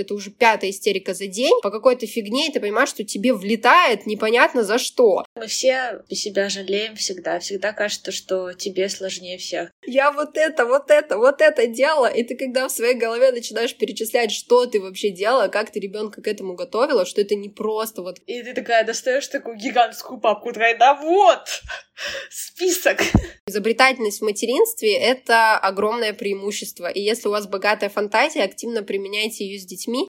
это уже пятая истерика за день, по какой-то фигне, и ты понимаешь, что тебе влетает непонятно за что. Мы все себя жалеем всегда, всегда кажется, что тебе сложнее всех. Я вот это, вот это, вот это делала, и ты когда в своей голове начинаешь перечислять, что ты вообще делала, как ты ребенка к этому готовила, что это не просто вот... И ты такая достаешь такую гигантскую папку, такая, да вот, список. Изобретательность в материнстве — это огромное преимущество, и если у вас богатая фантазия, активно применяйте ее с детьми, детьми.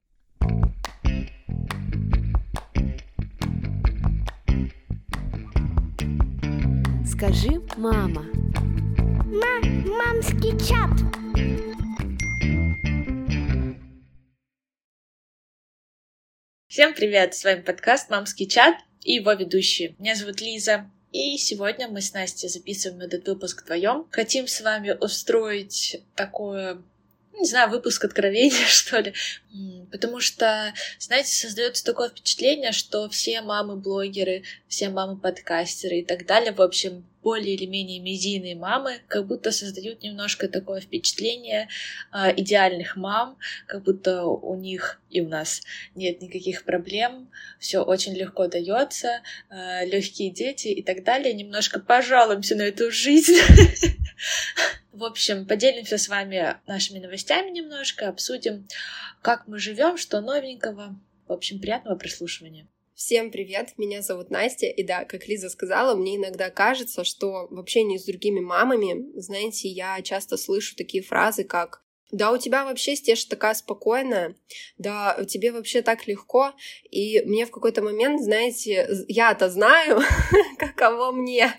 Скажи, мама. Ма мамский чат. Всем привет! С вами подкаст «Мамский чат» и его ведущие. Меня зовут Лиза. И сегодня мы с Настей записываем этот выпуск вдвоем. Хотим с вами устроить такое не знаю, выпуск откровения, что ли. Потому что, знаете, создается такое впечатление, что все мамы-блогеры, все мамы-подкастеры и так далее, в общем, более или менее медийные мамы, как будто создают немножко такое впечатление э, идеальных мам, как будто у них и у нас нет никаких проблем, все очень легко дается, э, легкие дети и так далее. Немножко пожалуемся на эту жизнь. В общем, поделимся с вами нашими новостями немножко, обсудим, как мы живем, что новенького. В общем, приятного прослушивания. Всем привет, меня зовут Настя, и да, как Лиза сказала, мне иногда кажется, что в общении с другими мамами, знаете, я часто слышу такие фразы, как да, у тебя вообще стеж такая спокойная, да, тебе вообще так легко, и мне в какой-то момент, знаете, я-то знаю, каково мне,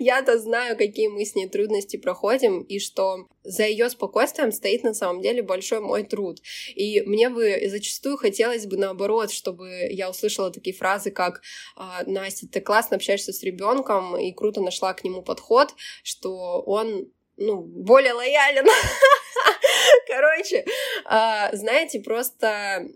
я-то знаю, какие мы с ней трудности проходим, и что за ее спокойствием стоит на самом деле большой мой труд. И мне бы зачастую хотелось бы наоборот, чтобы я услышала такие фразы, как «А, Настя, ты классно общаешься с ребенком и круто нашла к нему подход, что он ну, более лоялен. Короче, а, знаете, просто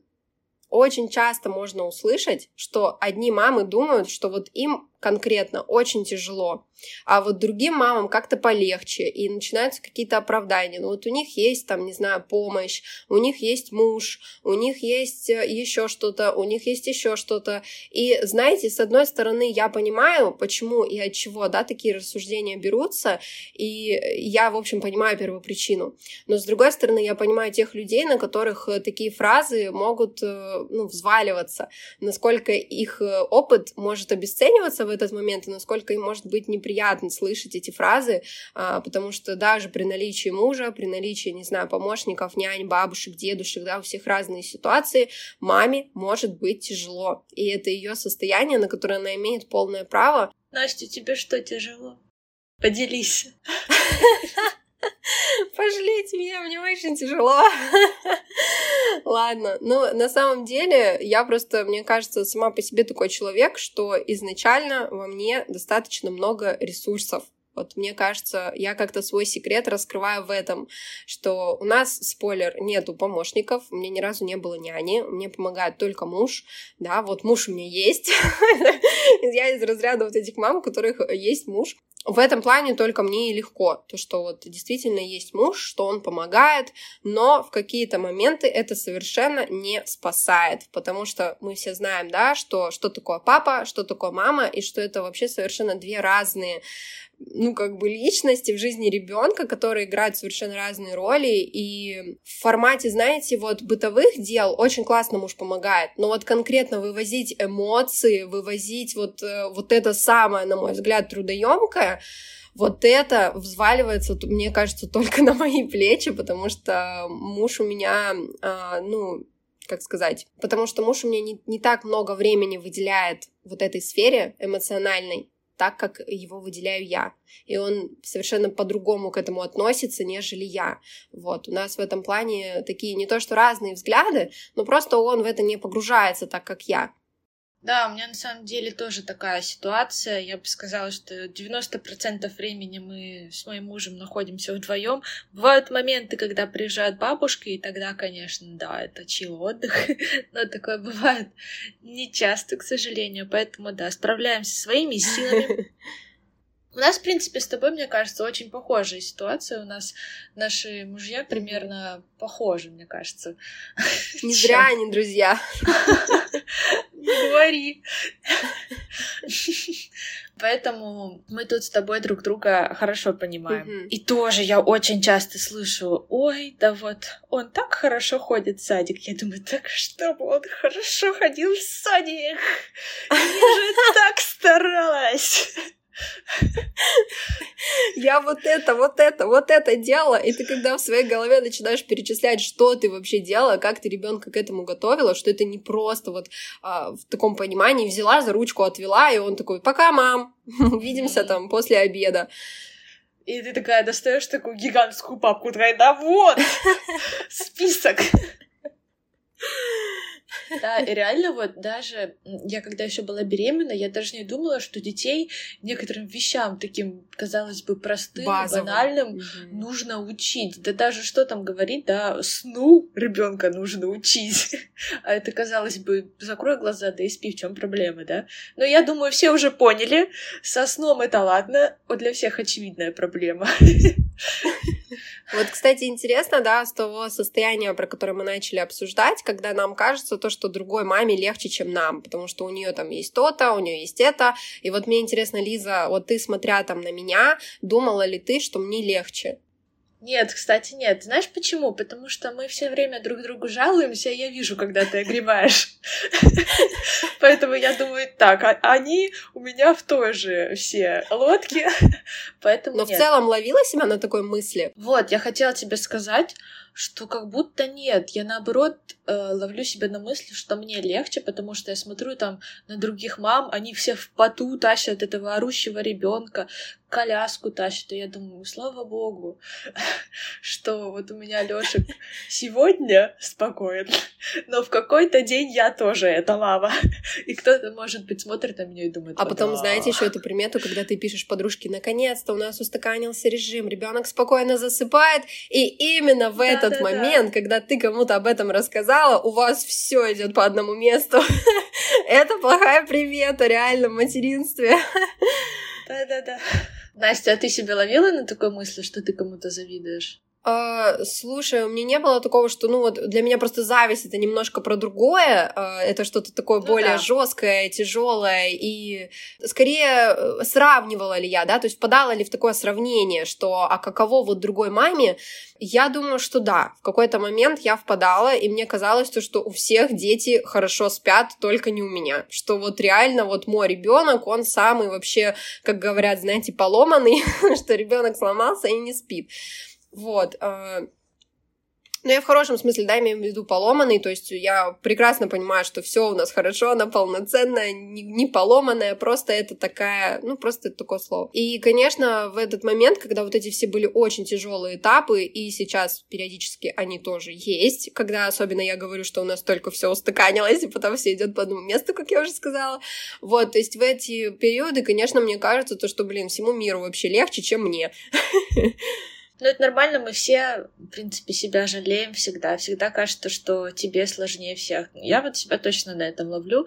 очень часто можно услышать, что одни мамы думают, что вот им конкретно очень тяжело, а вот другим мамам как-то полегче, и начинаются какие-то оправдания. Ну вот у них есть там, не знаю, помощь, у них есть муж, у них есть э, еще что-то, у них есть еще что-то. И знаете, с одной стороны, я понимаю, почему и от чего, да, такие рассуждения берутся, и я, в общем, понимаю первопричину. Но с другой стороны, я понимаю тех людей, на которых э, такие фразы могут, э, ну, взваливаться, насколько их опыт может обесцениваться в этот момент, и насколько им может быть неприятно слышать эти фразы, а, потому что даже при наличии мужа, при наличии, не знаю, помощников, нянь, бабушек, дедушек, да, у всех разные ситуации, маме может быть тяжело. И это ее состояние, на которое она имеет полное право. Настя, тебе что тяжело? Поделись. Пожалейте меня, мне очень тяжело. Ладно, ну, на самом деле, я просто, мне кажется, сама по себе такой человек, что изначально во мне достаточно много ресурсов. Вот мне кажется, я как-то свой секрет раскрываю в этом, что у нас, спойлер, нету помощников, у меня ни разу не было няни, мне помогает только муж, да, вот муж у меня есть. Я из разряда вот этих мам, у которых есть муж, в этом плане только мне и легко, то, что вот действительно есть муж, что он помогает, но в какие-то моменты это совершенно не спасает, потому что мы все знаем, да, что, что такое папа, что такое мама, и что это вообще совершенно две разные ну, как бы личности в жизни ребенка, которые играют совершенно разные роли. И в формате, знаете, вот бытовых дел очень классно муж помогает. Но вот конкретно вывозить эмоции, вывозить вот, э, вот это самое, на мой взгляд, трудоемкое, вот это взваливается, мне кажется, только на мои плечи, потому что муж у меня, а, ну, как сказать, потому что муж у меня не, не так много времени выделяет вот этой сфере эмоциональной, так, как его выделяю я. И он совершенно по-другому к этому относится, нежели я. Вот. У нас в этом плане такие не то что разные взгляды, но просто он в это не погружается так, как я. Да, у меня на самом деле тоже такая ситуация. Я бы сказала, что 90% времени мы с моим мужем находимся вдвоем. Бывают моменты, когда приезжают бабушки, и тогда, конечно, да, это чил отдых. Но такое бывает не часто, к сожалению. Поэтому, да, справляемся своими силами. У нас, в принципе, с тобой, мне кажется, очень похожая ситуация. У нас наши мужья примерно похожи, мне кажется. Не зря они друзья. Не говори. Поэтому мы тут с тобой друг друга хорошо понимаем. Мгм. И тоже я очень часто слышу, ой, да вот он так хорошо ходит в садик. Я думаю, так чтобы он хорошо ходил в садик. Я же так старалась. Я вот это, вот это, вот это делала, и ты когда в своей голове начинаешь перечислять, что ты вообще делала, как ты ребенка к этому готовила, что это не просто вот а, в таком понимании взяла за ручку, отвела, и он такой, пока, мам, увидимся там после обеда. И ты такая достаешь такую гигантскую папку, такая, да вот, список. Да, и реально вот даже я когда еще была беременна, я даже не думала, что детей некоторым вещам таким, казалось бы, простым, Базовым. банальным Мгм. нужно учить. Да даже что там говорить, да, сну ребенка нужно учить. А это, казалось бы, закрой глаза, да и спи, в чем проблема, да? Но я думаю, все уже поняли, со сном это ладно, вот для всех очевидная проблема. Вот, кстати, интересно, да, с того состояния, про которое мы начали обсуждать, когда нам кажется то, что другой маме легче, чем нам, потому что у нее там есть то-то, у нее есть это. И вот мне интересно, Лиза, вот ты, смотря там на меня, думала ли ты, что мне легче? Нет, кстати, нет. Знаешь почему? Потому что мы все время друг другу жалуемся, и я вижу, когда ты огребаешь. Поэтому я думаю, так, а- они у меня в той же все лодке, поэтому Но в целом ловила себя на такой мысли? Вот, я хотела тебе сказать, что как будто нет. Я наоборот э, ловлю себя на мысли, что мне легче, потому что я смотрю там на других мам, они все в поту тащат этого орущего ребенка, коляску тащат, и я думаю, слава богу, что вот у меня Лёшек сегодня спокоен, но в какой-то день я тоже эта лава. И кто-то, может быть, смотрит на меня и думает, А «О, потом, да». знаете, еще эту примету, когда ты пишешь подружке, наконец-то у нас устаканился режим, ребенок спокойно засыпает, и именно в этот Да-да-да. момент, когда ты кому-то об этом рассказала, у вас все идет по одному месту. Это плохая примета, реально, в материнстве. Да-да-да. Настя, а ты себя ловила на такой мысли, что ты кому-то завидуешь? А, слушай, у меня не было такого, что, ну вот, для меня просто зависть это немножко про другое, а, это что-то такое Ну более да. жесткое, тяжелое, и скорее э, сравнивала ли я, да, то есть впадала ли в такое сравнение, что, а каково вот другой маме, я думаю, что да, в какой-то момент я впадала, и мне казалось, то, что у всех дети хорошо спят, только не у меня, что вот реально вот мой ребенок, он самый вообще, как говорят, знаете, поломанный, что ребенок сломался и не спит. Вот. а, Ну, я в хорошем смысле, да, имею в виду поломанный, то есть я прекрасно понимаю, что все у нас хорошо, она полноценная, не, не поломанная, просто это такая, ну, просто это такое слово. И, конечно, в этот момент, когда вот эти все были очень тяжелые этапы, и сейчас периодически они тоже есть, когда особенно я говорю, что у нас только все устаканилось, и потом все идет по одному месту, как я уже сказала. Вот, то есть в эти периоды, конечно, мне кажется, то, что, блин, всему миру вообще легче, чем мне. Ну, это нормально, мы все, в принципе, себя жалеем всегда. Всегда кажется, что тебе сложнее всех. Я вот себя точно на этом ловлю.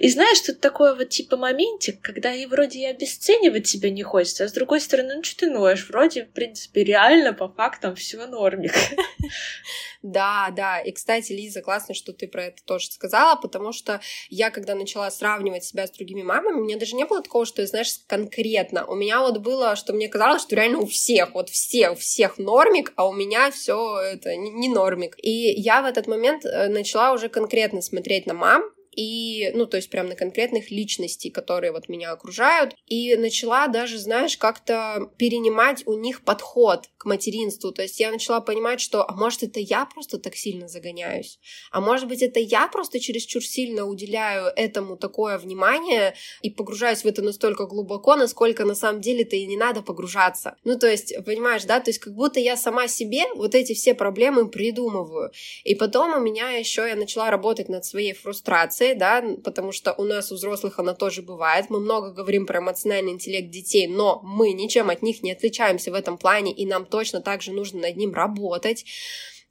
И знаешь, тут такой вот типа моментик, когда и вроде и обесценивать себя не хочется, а с другой стороны, ну что ты ноешь? Вроде, в принципе, реально по фактам все нормик. Да, да. И, кстати, Лиза, классно, что ты про это тоже сказала, потому что я, когда начала сравнивать себя с другими мамами, у меня даже не было такого, что, знаешь, конкретно. У меня вот было, что мне казалось, что реально у всех, вот всех, у всех нормик, а у меня все это не, не нормик. И я в этот момент э, начала уже конкретно смотреть на мам, и, ну, то есть прям на конкретных личностей, которые вот меня окружают, и начала даже, знаешь, как-то перенимать у них подход к материнству, то есть я начала понимать, что, а может, это я просто так сильно загоняюсь, а может быть, это я просто чересчур сильно уделяю этому такое внимание и погружаюсь в это настолько глубоко, насколько на самом деле-то и не надо погружаться. Ну, то есть, понимаешь, да, то есть как будто я сама себе вот эти все проблемы придумываю. И потом у меня еще я начала работать над своей фрустрацией, да, потому что у нас у взрослых она тоже бывает. Мы много говорим про эмоциональный интеллект детей, но мы ничем от них не отличаемся в этом плане, и нам точно так же нужно над ним работать.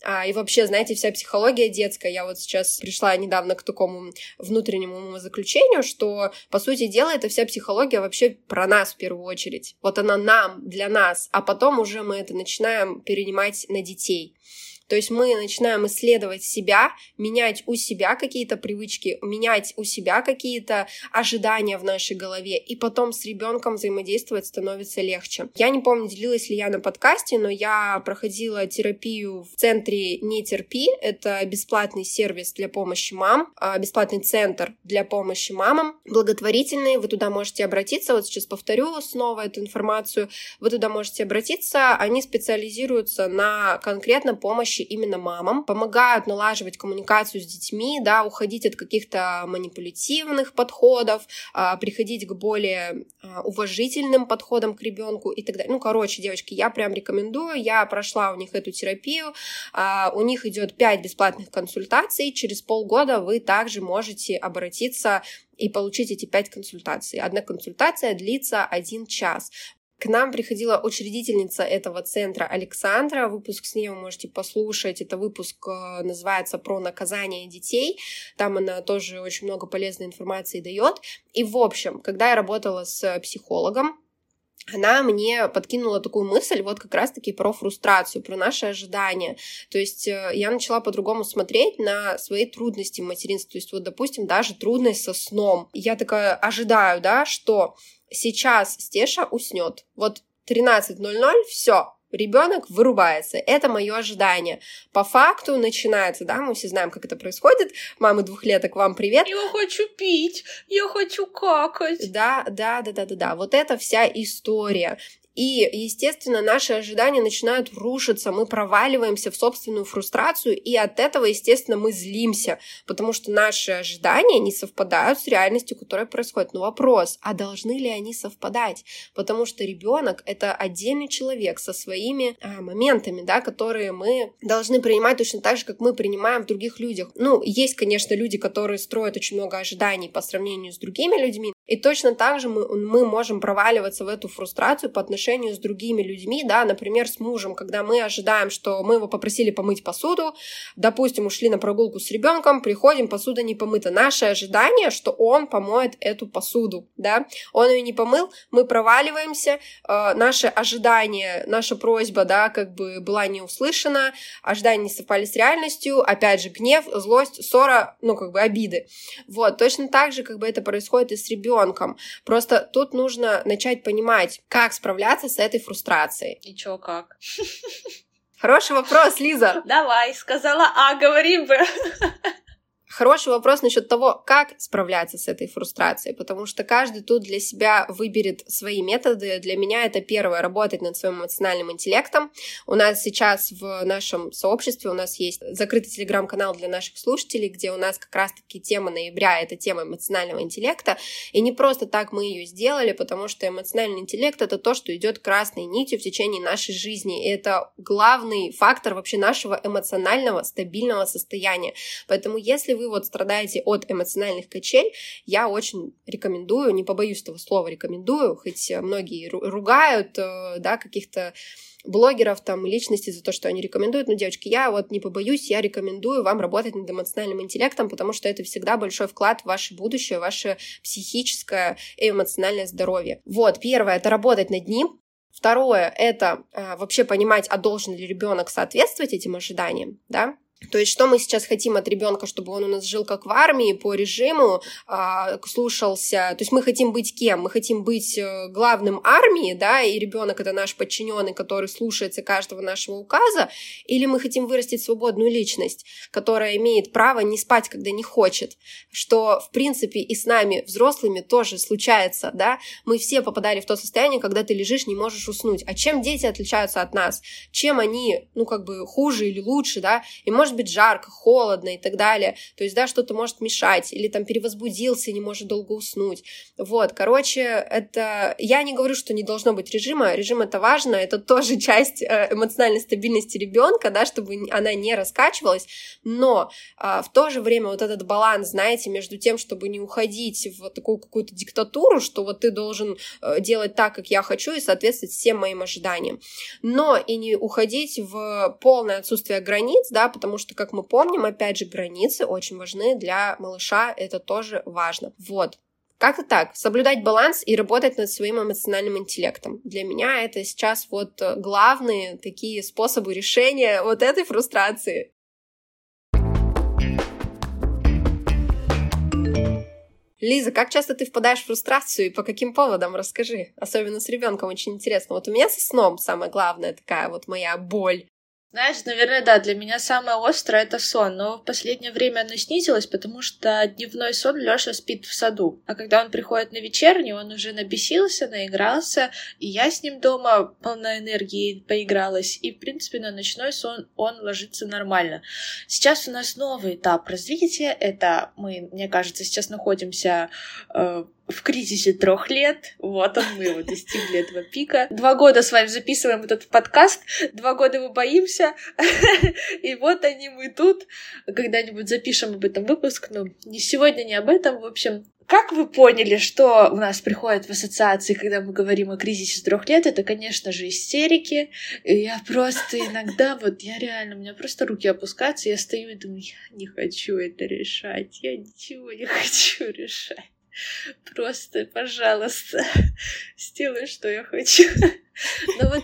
а, и вообще, знаете, вся психология детская, я вот сейчас пришла недавно к такому внутреннему заключению, что, по сути дела, это вся психология вообще про нас в первую очередь. Вот она нам, для нас, а потом уже мы это начинаем перенимать на детей. То есть мы начинаем исследовать себя, менять у себя какие-то привычки, менять у себя какие-то ожидания в нашей голове, и потом с ребенком взаимодействовать становится легче. Я не помню, делилась ли я на подкасте, но я проходила терапию в центре «Не терпи». Это бесплатный сервис для помощи мам, а, бесплатный центр для помощи мамам, благотворительный. Вы туда можете обратиться. Вот сейчас повторю снова эту информацию. Вы туда можете обратиться. Они специализируются на конкретно помощи помощи именно мамам, помогают налаживать коммуникацию с детьми, да, уходить от каких-то манипулятивных подходов, а, приходить к более а, уважительным подходам к ребенку и так далее. Ну, короче, девочки, я прям рекомендую, я прошла у них эту терапию, а, у них идет 5 бесплатных консультаций, через полгода вы также можете обратиться и получить эти пять консультаций. Одна консультация длится один час. К нам приходила учредительница этого центра Александра. Выпуск с ней вы можете послушать. Это выпуск э, называется «Про наказание детей». Там она тоже очень много полезной информации дает. И, в общем, когда я работала с психологом, она мне подкинула такую мысль вот как раз-таки про фрустрацию, про наши ожидания. То есть э, я начала по-другому смотреть на свои трудности в материнстве. То есть вот, допустим, даже трудность со сном. Я такая ожидаю, да, что сейчас Стеша уснет. Вот 13.00, все, ребенок вырубается. Это мое ожидание. По факту начинается, да, мы все знаем, как это происходит. Мамы двухлеток, вам привет. Я хочу пить, я хочу какать. Да, да, да, да, да, да. Вот это вся история. И, естественно, наши ожидания начинают рушиться, мы проваливаемся в собственную фрустрацию, и от этого, естественно, мы злимся, потому что наши ожидания не совпадают с реальностью, которая происходит. Но вопрос, а должны ли они совпадать? Потому что ребенок — это отдельный человек со своими а, моментами, да, которые мы должны принимать точно так же, как мы принимаем в других людях. Ну, есть, конечно, люди, которые строят очень много ожиданий по сравнению с другими людьми, и точно так же мы, мы можем проваливаться в эту фрустрацию по отношению с другими людьми, да, например, с мужем, когда мы ожидаем, что мы его попросили помыть посуду, допустим, ушли на прогулку с ребенком, приходим, посуда не помыта. Наше ожидание, что он помоет эту посуду, да, он ее не помыл, мы проваливаемся, э, наше ожидание, наша просьба, да, как бы была не услышана, ожидания не совпали с реальностью, опять же, гнев, злость, ссора, ну, как бы обиды. Вот, точно так же, как бы это происходит и с ребенком. Просто тут нужно начать понимать, как справляться с этой фрустрацией. И чё, как? Хороший вопрос, Лиза. Давай, сказала А, говори бы. Хороший вопрос насчет того, как справляться с этой фрустрацией, потому что каждый тут для себя выберет свои методы. Для меня это первое, работать над своим эмоциональным интеллектом. У нас сейчас в нашем сообществе у нас есть закрытый телеграм-канал для наших слушателей, где у нас как раз-таки тема ноября — это тема эмоционального интеллекта. И не просто так мы ее сделали, потому что эмоциональный интеллект — это то, что идет красной нитью в течение нашей жизни. И это главный фактор вообще нашего эмоционального стабильного состояния. Поэтому если вы вот страдаете от эмоциональных качель, я очень рекомендую, не побоюсь этого слова, рекомендую, хоть многие ругают, э, да, каких-то блогеров, там, личностей за то, что они рекомендуют. Но, девочки, я вот не побоюсь, я рекомендую вам работать над эмоциональным интеллектом, потому что это всегда большой вклад в ваше будущее, в ваше психическое и эмоциональное здоровье. Вот, первое, это работать над ним, Второе — это а, вообще понимать, а должен ли ребенок соответствовать этим ожиданиям, да, то есть, что мы сейчас хотим от ребенка, чтобы он у нас жил как в армии по режиму, э, слушался. То есть мы хотим быть кем? Мы хотим быть э, главным армии, да, и ребенок это наш подчиненный, который слушается каждого нашего указа, или мы хотим вырастить свободную личность, которая имеет право не спать, когда не хочет, что в принципе и с нами взрослыми тоже случается, да. Мы все попадали в то состояние, когда ты лежишь, не можешь уснуть. А чем дети отличаются от нас? Чем они, ну как бы хуже или лучше, да? И может может быть жарко, холодно и так далее. То есть, да, что-то может мешать, или там перевозбудился, не может долго уснуть. Вот, короче, это... Я не говорю, что не должно быть режима. Режим это важно, это тоже часть э, эмоциональной стабильности ребенка, да, чтобы она не раскачивалась. Но а, в то же время вот этот баланс, знаете, между тем, чтобы не уходить в такую какую-то диктатуру, что вот ты должен э, делать так, как я хочу, и соответствовать всем моим ожиданиям. Но и не уходить в полное отсутствие границ, да, потому что, как мы помним, опять же, границы очень важны для малыша, это тоже важно. Вот. Как-то так. Соблюдать баланс и работать над своим эмоциональным интеллектом. Для меня это сейчас вот э, главные такие способы решения вот этой фрустрации. Лиза, как часто ты впадаешь в фрустрацию и по каким поводам? Расскажи. Особенно с ребенком очень интересно. Вот у меня со сном самое главное такая вот моя боль. Знаешь, наверное, да, для меня самое острое это сон, но в последнее время оно снизилось, потому что дневной сон Лёша спит в саду, а когда он приходит на вечерний, он уже набесился, наигрался, и я с ним дома полна энергии поигралась, и, в принципе, на ночной сон он ложится нормально. Сейчас у нас новый этап развития, это мы, мне кажется, сейчас находимся э, в кризисе трех лет. Вот он, мы его достигли этого пика. Два года с вами записываем этот подкаст, два года мы боимся, и вот они мы тут. Когда-нибудь запишем об этом выпуск, но не сегодня, не об этом. В общем, как вы поняли, что у нас приходит в ассоциации, когда мы говорим о кризисе трех лет, это, конечно же, истерики. И я просто иногда, вот я реально, у меня просто руки опускаются, я стою и думаю, я не хочу это решать, я ничего не хочу решать. Просто, пожалуйста, сделай, что я хочу. Ну вот,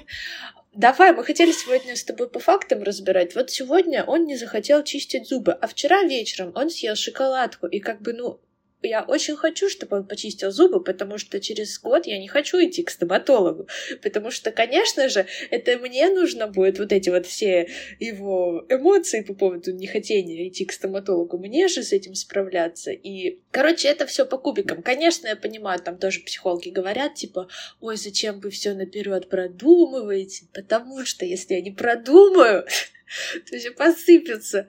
Давай, мы хотели сегодня с тобой по фактам разбирать. Вот сегодня он не захотел чистить зубы, а вчера вечером он съел шоколадку, и как бы, ну, я очень хочу, чтобы он почистил зубы, потому что через год я не хочу идти к стоматологу. Потому что, конечно же, это мне нужно будет вот эти вот все его эмоции по поводу нехотения идти к стоматологу. Мне же с этим справляться. И, короче, это все по кубикам. Конечно, я понимаю, там тоже психологи говорят, типа, ой, зачем вы все наперед продумываете? Потому что если я не продумаю, то все посыпется.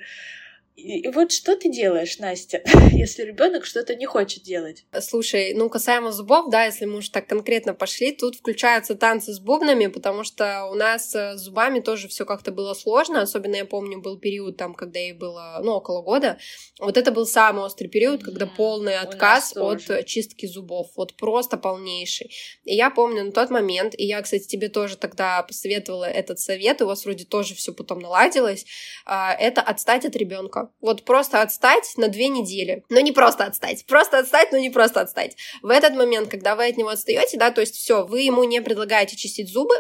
И вот что ты делаешь, Настя, если ребенок что-то не хочет делать? Слушай, ну касаемо зубов, да, если мы уж так конкретно пошли, тут включаются танцы с бубнами, потому что у нас э, с зубами тоже все как-то было сложно, особенно я помню был период там, когда ей было, ну, около года. Вот это был самый острый период, mm-hmm. когда полный отказ от чистки зубов, вот просто полнейший. И я помню на тот момент, и я, кстати, тебе тоже тогда посоветовала этот совет, у вас вроде тоже все потом наладилось, а, это отстать от ребенка вот просто отстать на две недели. Но не просто отстать. Просто отстать, но не просто отстать. В этот момент, когда вы от него отстаете, да, то есть все, вы ему не предлагаете чистить зубы,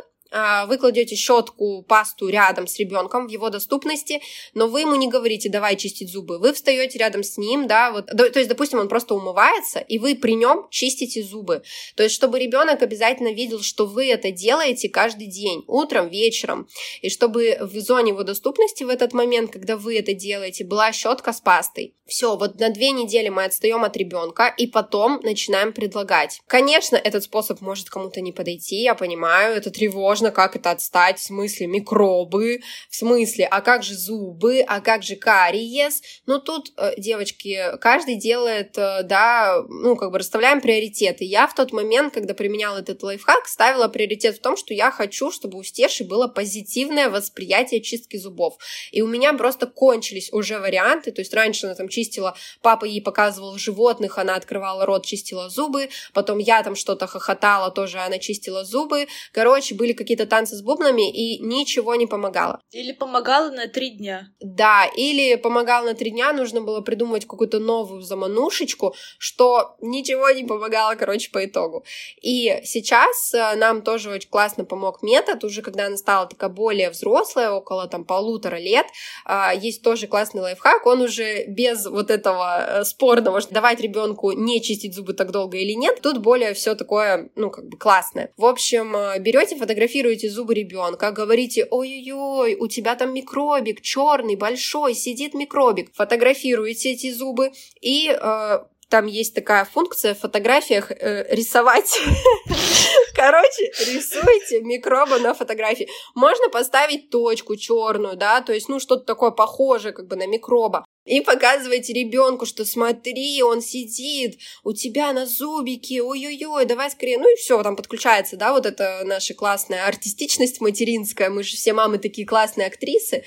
вы кладете щетку, пасту рядом с ребенком в его доступности, но вы ему не говорите, давай чистить зубы. Вы встаете рядом с ним, да, вот, то есть, допустим, он просто умывается, и вы при нем чистите зубы. То есть, чтобы ребенок обязательно видел, что вы это делаете каждый день, утром, вечером, и чтобы в зоне его доступности в этот момент, когда вы это делаете, была щетка с пастой. Все, вот на две недели мы отстаем от ребенка, и потом начинаем предлагать. Конечно, этот способ может кому-то не подойти, я понимаю, это тревожно, можно как это отстать, в смысле микробы, в смысле, а как же зубы, а как же кариес. Ну, тут, э, девочки, каждый делает, э, да, ну, как бы расставляем приоритеты. Я в тот момент, когда применяла этот лайфхак, ставила приоритет в том, что я хочу, чтобы у Стеши было позитивное восприятие чистки зубов. И у меня просто кончились уже варианты, то есть раньше она там чистила, папа ей показывал животных, она открывала рот, чистила зубы, потом я там что-то хохотала, тоже она чистила зубы. Короче, были какие какие-то танцы с бубнами, и ничего не помогало. Или помогало на три дня. Да, или помогало на три дня, нужно было придумать какую-то новую заманушечку, что ничего не помогало, короче, по итогу. И сейчас э, нам тоже очень классно помог метод, уже когда она стала такая более взрослая, около там полутора лет, а, есть тоже классный лайфхак, он уже без вот этого э, спорного, что давать ребенку не чистить зубы так долго или нет, тут более все такое, ну, как бы классное. В общем, э, берете, фотографируете фотографируете зубы ребенка, говорите, ой-ой-ой, у тебя там микробик черный, большой, сидит микробик. Фотографируете эти зубы и э, там есть такая функция в фотографиях э, рисовать. Короче, рисуйте микробы на фотографии. Можно поставить точку черную, да, то есть, ну, что-то такое похожее как бы на микроба. И показывайте ребенку, что смотри, он сидит, у тебя на зубике, ой-ой-ой, давай скорее. Ну и все, там подключается, да, вот это наша классная артистичность материнская. Мы же все мамы такие классные актрисы.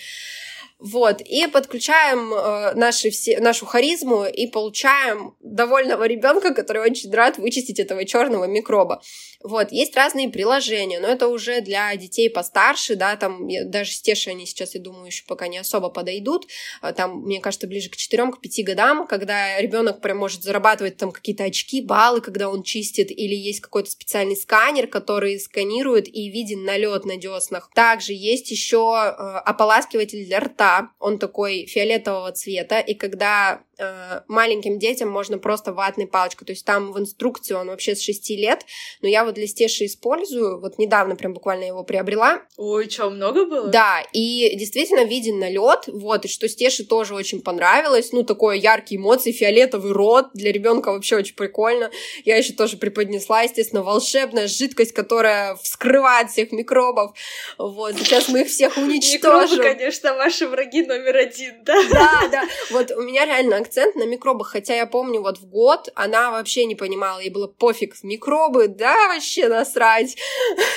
Вот, и подключаем э, наши все, нашу харизму и получаем довольного ребенка, который очень рад вычистить этого черного микроба. Вот, есть разные приложения, но это уже для детей постарше, да, там даже с Тешей они сейчас, я думаю, еще пока не особо подойдут. А там, мне кажется, ближе к 4-5 годам, когда ребенок прям может зарабатывать там какие-то очки, баллы, когда он чистит, или есть какой-то специальный сканер, который сканирует и виден налет на деснах. Также есть еще э, ополаскиватель для рта, он такой фиолетового цвета, и когда э, маленьким детям можно просто ватной палочкой, то есть там в инструкции он вообще с 6 лет, но я вот для Стеши использую, вот недавно прям буквально его приобрела. Ой, что, много было? Да, и действительно виден налет, вот, и что Стеше тоже очень понравилось, ну, такой яркие эмоции, фиолетовый рот, для ребенка вообще очень прикольно. Я еще тоже преподнесла, естественно, волшебная жидкость, которая вскрывает всех микробов, вот, сейчас мы их всех уничтожим. Микробы, конечно, ваши враги номер один, да? Да, да. Вот у меня реально акцент на микробах, хотя я помню, вот в год она вообще не понимала, ей было пофиг в микробы, да, вообще насрать.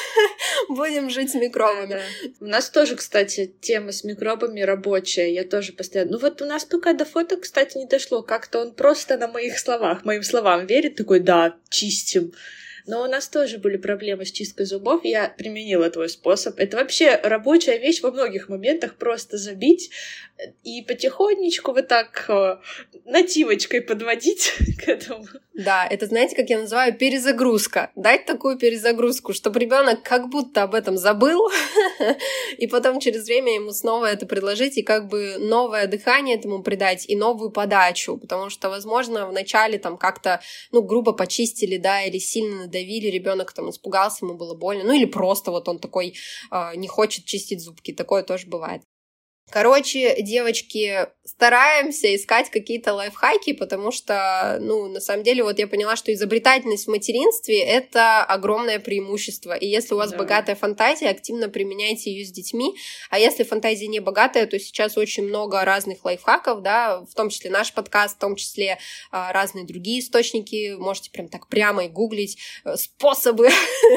Будем жить с микробами. У нас тоже, кстати, тема с микробами рабочая. Я тоже постоянно... Ну вот у нас пока до фото, кстати, не дошло. Как-то он просто на моих словах, моим словам верит, такой, да, чистим. Но у нас тоже были проблемы с чисткой зубов, я применила твой способ. Это вообще рабочая вещь во многих моментах, просто забить и потихонечку вот так э, нативочкой подводить к этому. Да, это знаете, как я называю, перезагрузка. Дать такую перезагрузку, чтобы ребенок как будто об этом забыл, и потом через время ему снова это предложить, и как бы новое дыхание этому придать, и новую подачу, потому что, возможно, вначале там как-то, ну, грубо почистили, да, или сильно надавили давили, ребенок там испугался, ему было больно, ну или просто вот он такой э, не хочет чистить зубки, такое тоже бывает. Короче, девочки, стараемся искать какие-то лайфхаки, потому что, ну, на самом деле, вот я поняла, что изобретательность в материнстве — это огромное преимущество. И если у вас да. богатая фантазия, активно применяйте ее с детьми. А если фантазия не богатая, то сейчас очень много разных лайфхаков, да, в том числе наш подкаст, в том числе а, разные другие источники. Можете прям так прямо и гуглить э, способы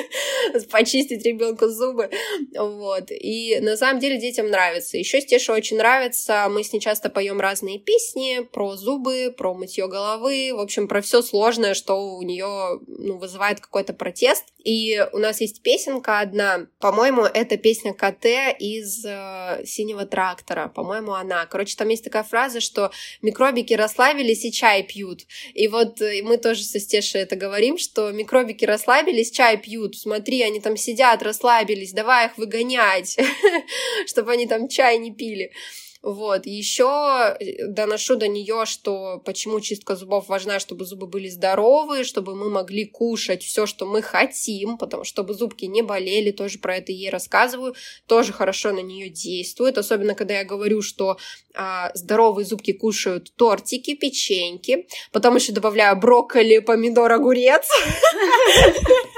почистить ребенку зубы. Вот. И на самом деле детям нравится. Еще с Мише очень нравится. Мы с ней часто поем разные песни про зубы, про мытье головы, в общем, про все сложное, что у нее ну, вызывает какой-то протест. И у нас есть песенка одна, по-моему, это песня КТ из э, «Синего трактора», по-моему, она. Короче, там есть такая фраза, что микробики расслабились и чай пьют. И вот э, мы тоже со Стешей это говорим, что микробики расслабились, чай пьют. Смотри, они там сидят, расслабились, давай их выгонять, чтобы они там чай не пили пили. Вот, еще э, доношу до нее, что почему чистка зубов важна, чтобы зубы были здоровые, чтобы мы могли кушать все, что мы хотим, потому чтобы зубки не болели, тоже про это ей рассказываю, тоже хорошо на нее действует, особенно когда я говорю, что а, здоровые зубки кушают тортики, печеньки, потом еще добавляю брокколи, помидор, огурец.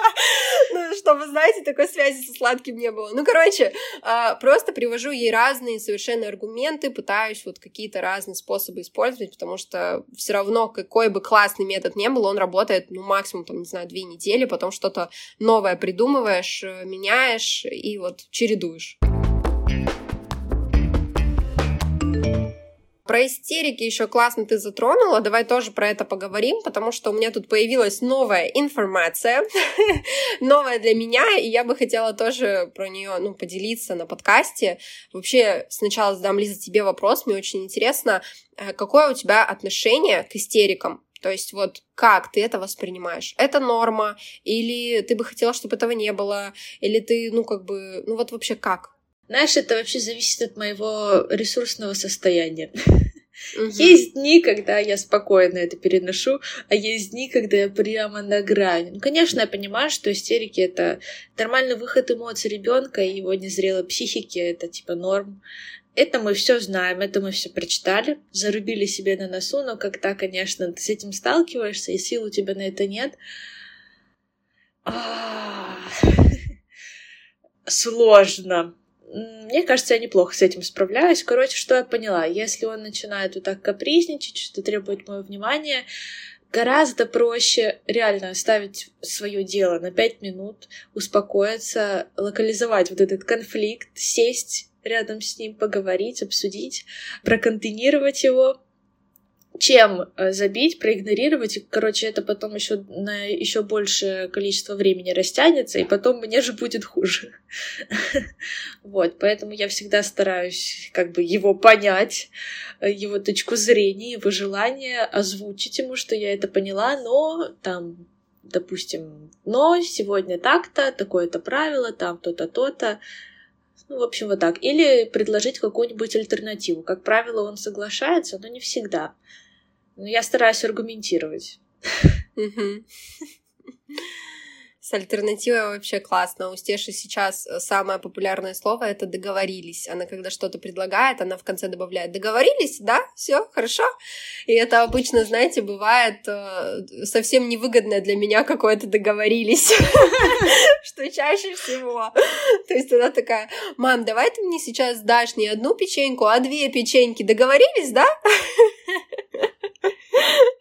Ну, чтобы, знаете, такой связи со сладким не было. Ну, короче, а, просто привожу ей разные совершенно аргументы, пытаюсь вот какие-то разные способы использовать, потому что все равно какой бы классный метод не был, он работает, ну, максимум, там, не знаю, две недели, потом что-то новое придумываешь, э, меняешь и вот чередуешь. Про истерики еще классно ты затронула, давай тоже про это поговорим, потому что у меня тут появилась новая информация, новая для меня, и я бы хотела тоже про нее ну, поделиться на подкасте. Вообще, сначала задам, Лиза, тебе вопрос, мне очень интересно, э, какое у тебя отношение к истерикам? То есть вот как ты это воспринимаешь? Это норма? Или ты бы хотела, чтобы этого не было? Или ты, ну, как бы, ну вот вообще как? Знаешь, это вообще зависит от моего ресурсного состояния. Угу. Есть дни, когда я спокойно это переношу, а есть дни, когда я прямо на грани. Ну, конечно, я понимаю, что истерики это нормальный выход эмоций ребенка и его незрелой психики, это типа норм. Это мы все знаем, это мы все прочитали, зарубили себе на носу, но когда, конечно, ты с этим сталкиваешься, и сил у тебя на это нет, сложно. Мне кажется, я неплохо с этим справляюсь. Короче, что я поняла? Если он начинает вот так капризничать, что требует мое внимание, гораздо проще реально оставить свое дело на пять минут, успокоиться, локализовать вот этот конфликт, сесть рядом с ним, поговорить, обсудить, проконтейнировать его, чем э, забить, проигнорировать, и, короче, это потом еще на еще большее количество времени растянется, и потом мне же будет хуже. Вот, поэтому я всегда стараюсь как бы его понять, э, его точку зрения, его желание озвучить ему, что я это поняла, но там допустим, но сегодня так-то, такое-то правило, там то-то, то-то, ну, в общем, вот так. Или предложить какую-нибудь альтернативу. Как правило, он соглашается, но не всегда. Но я стараюсь аргументировать. С альтернативой вообще классно. У Стеши сейчас э, самое популярное слово это договорились. Она когда что-то предлагает, она в конце добавляет договорились, да, все хорошо. И это обычно, знаете, бывает э, совсем невыгодное для меня какое-то договорились, что чаще всего. То есть она такая, мам, давай ты мне сейчас дашь не одну печеньку, а две печеньки. Договорились, да?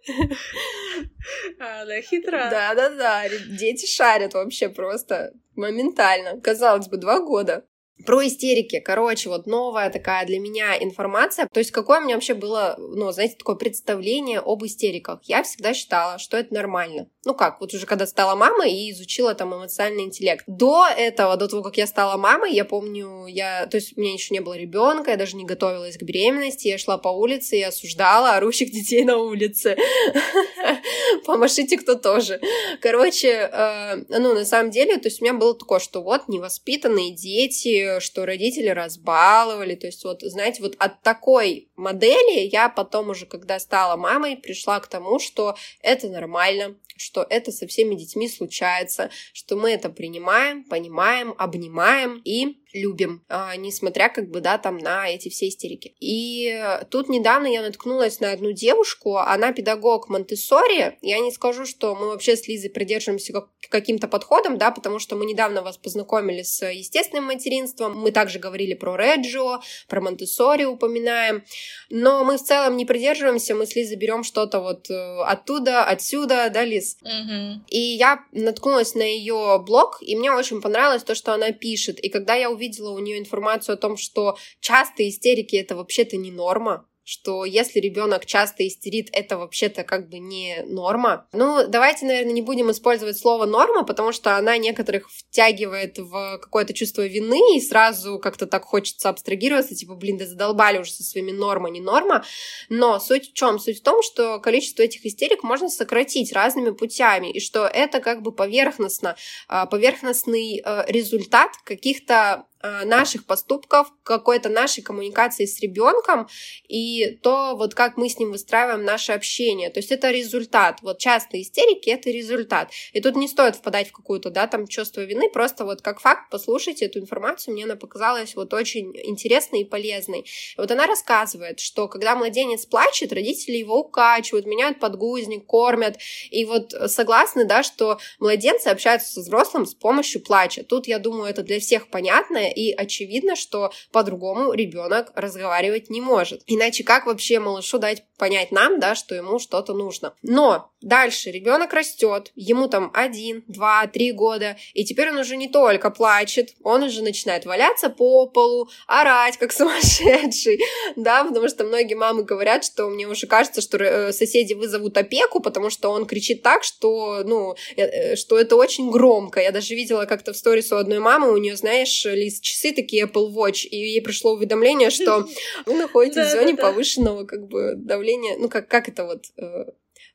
Она хитра. Да-да-да, дети шарят вообще просто моментально. Казалось бы, два года. Про истерики. Короче, вот новая такая для меня информация. То есть, какое у меня вообще было, ну, знаете, такое представление об истериках. Я всегда считала, что это нормально. Ну как, вот уже когда стала мамой и изучила там эмоциональный интеллект. До этого, до того, как я стала мамой, я помню, я, то есть у меня еще не было ребенка, я даже не готовилась к беременности, я шла по улице и осуждала орущих детей на улице. Помашите кто тоже. Короче, э, ну, на самом деле, то есть у меня было такое, что вот невоспитанные дети, что родители разбаловали. То есть вот, знаете, вот от такой модели я потом уже, когда стала мамой, пришла к тому, что это нормально, что это со всеми детьми случается, что мы это принимаем, понимаем, обнимаем и любим, а, несмотря как бы, да, там на эти все истерики. И тут недавно я наткнулась на одну девушку, она педагог Монтессори, я не скажу, что мы вообще с Лизой придерживаемся как, каким-то подходом, да, потому что мы недавно вас познакомили с естественным материнством, мы также говорили про Реджио, про Монтессори упоминаем, но мы в целом не придерживаемся, мы с Лизой берем что-то вот э, оттуда, отсюда, да, Лиз? Mm-hmm. И я наткнулась на ее блог, и мне очень понравилось то, что она пишет, и когда я увидела у нее информацию о том, что частые истерики это вообще-то не норма, что если ребенок часто истерит, это вообще-то как бы не норма. Ну, давайте, наверное, не будем использовать слово норма, потому что она некоторых втягивает в какое-то чувство вины, и сразу как-то так хочется абстрагироваться, типа, блин, да задолбали уже со своими норма, не норма. Но суть в чем? Суть в том, что количество этих истерик можно сократить разными путями, и что это как бы поверхностно, а, поверхностный э, результат каких-то наших поступков, какой-то нашей коммуникации с ребенком и то, вот как мы с ним выстраиваем наше общение. То есть это результат. Вот частые истерики — это результат. И тут не стоит впадать в какую-то, да, там чувство вины, просто вот как факт послушайте эту информацию, мне она показалась вот очень интересной и полезной. И вот она рассказывает, что когда младенец плачет, родители его укачивают, меняют подгузник, кормят. И вот согласны, да, что младенцы общаются со взрослым с помощью плача. Тут, я думаю, это для всех понятно, и очевидно, что по-другому ребенок разговаривать не может. Иначе как вообще малышу дать понять нам, да, что ему что-то нужно? Но дальше ребенок растет, ему там один, два, три года, и теперь он уже не только плачет, он уже начинает валяться по полу, орать как сумасшедший, да, потому что многие мамы говорят, что мне уже кажется, что э, соседи вызовут опеку, потому что он кричит так, что, ну, э, э, что это очень громко. Я даже видела как-то в сторис у одной мамы, у нее, знаешь, лист часы такие Apple Watch, и ей пришло уведомление, что вы находитесь в зоне повышенного как бы давления, ну как, как это вот, э,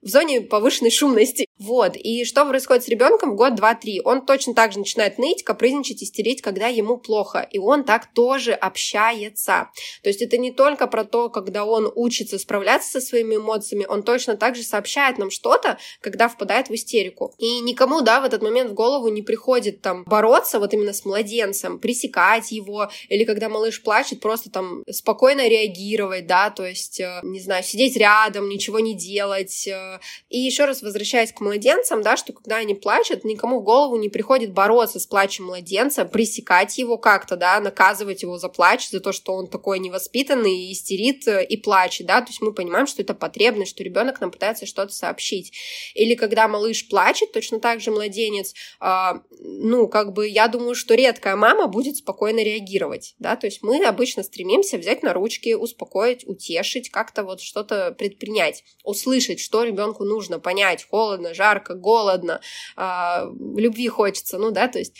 в зоне повышенной шумности. Вот. И что происходит с ребенком в год, два, три? Он точно так же начинает ныть, капризничать, истерить, когда ему плохо. И он так тоже общается. То есть это не только про то, когда он учится справляться со своими эмоциями, он точно так же сообщает нам что-то, когда впадает в истерику. И никому, да, в этот момент в голову не приходит там бороться вот именно с младенцем, пресекать его, или когда малыш плачет, просто там спокойно реагировать, да, то есть, э, не знаю, сидеть рядом, ничего не делать, э, и еще раз возвращаясь к младенцам, да, что когда они плачут, никому в голову не приходит бороться с плачем младенца, пресекать его как-то, да, наказывать его за плач, за то, что он такой невоспитанный, истерит э, и плачет, да, то есть мы понимаем, что это потребность, что ребенок нам пытается что-то сообщить. Или когда малыш плачет, точно так же младенец, э, ну, как бы я думаю, что редкая мама будет спокойно реагировать, да, то есть мы обычно стремимся взять на ручки, успокоить, утешить, как-то вот что-то предпринять, услышать, что ребенку нужно понять, холодно, жарко, голодно, э, любви хочется, ну да, то есть